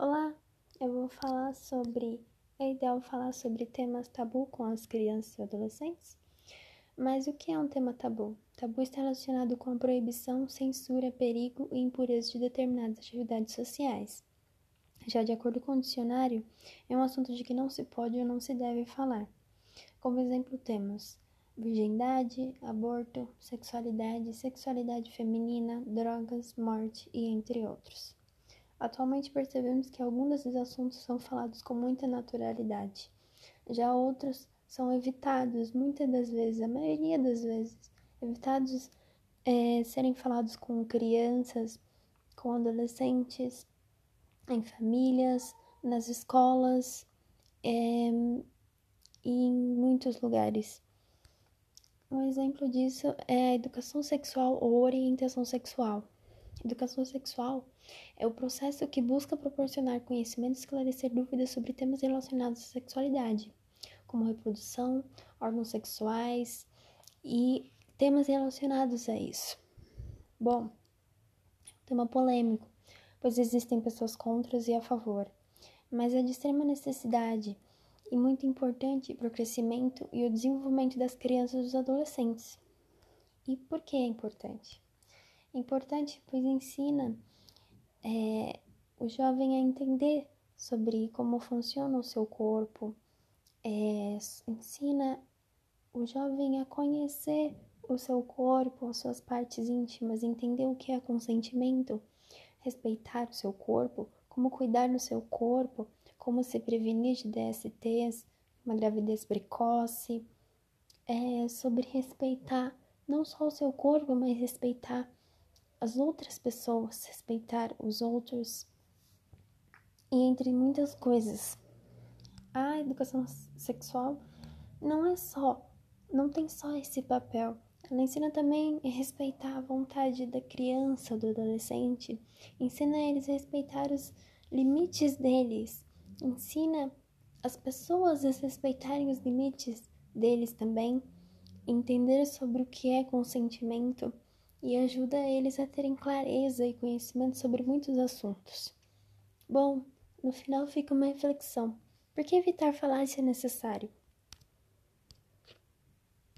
Olá, eu vou falar sobre. É ideal falar sobre temas tabu com as crianças e adolescentes? Mas o que é um tema tabu? Tabu está relacionado com a proibição, censura, perigo e impureza de determinadas atividades sociais. Já de acordo com o dicionário, é um assunto de que não se pode ou não se deve falar. Como exemplo, temos virgindade, aborto, sexualidade, sexualidade feminina, drogas, morte e entre outros. Atualmente percebemos que alguns desses assuntos são falados com muita naturalidade, já outros são evitados, muitas das vezes, a maioria das vezes, evitados é, serem falados com crianças, com adolescentes, em famílias, nas escolas é, e em muitos lugares. Um exemplo disso é a educação sexual ou orientação sexual. Educação sexual é o processo que busca proporcionar conhecimento e esclarecer dúvidas sobre temas relacionados à sexualidade, como reprodução, órgãos sexuais e temas relacionados a isso. Bom, tema polêmico, pois existem pessoas contra e a favor, mas é de extrema necessidade e muito importante para o crescimento e o desenvolvimento das crianças e dos adolescentes. E por que é importante? Importante, pois ensina é, o jovem a entender sobre como funciona o seu corpo, é, ensina o jovem a conhecer o seu corpo, as suas partes íntimas, entender o que é consentimento, respeitar o seu corpo, como cuidar do seu corpo, como se prevenir de DSTs, uma gravidez precoce, é sobre respeitar não só o seu corpo, mas respeitar as outras pessoas, respeitar os outros e entre muitas coisas. A educação sexual não é só, não tem só esse papel. Ela ensina também a respeitar a vontade da criança, do adolescente, ensina eles a respeitar os limites deles, ensina as pessoas a respeitarem os limites deles também, entender sobre o que é consentimento e ajuda eles a terem clareza e conhecimento sobre muitos assuntos. Bom, no final fica uma reflexão. Por que evitar falar se é necessário?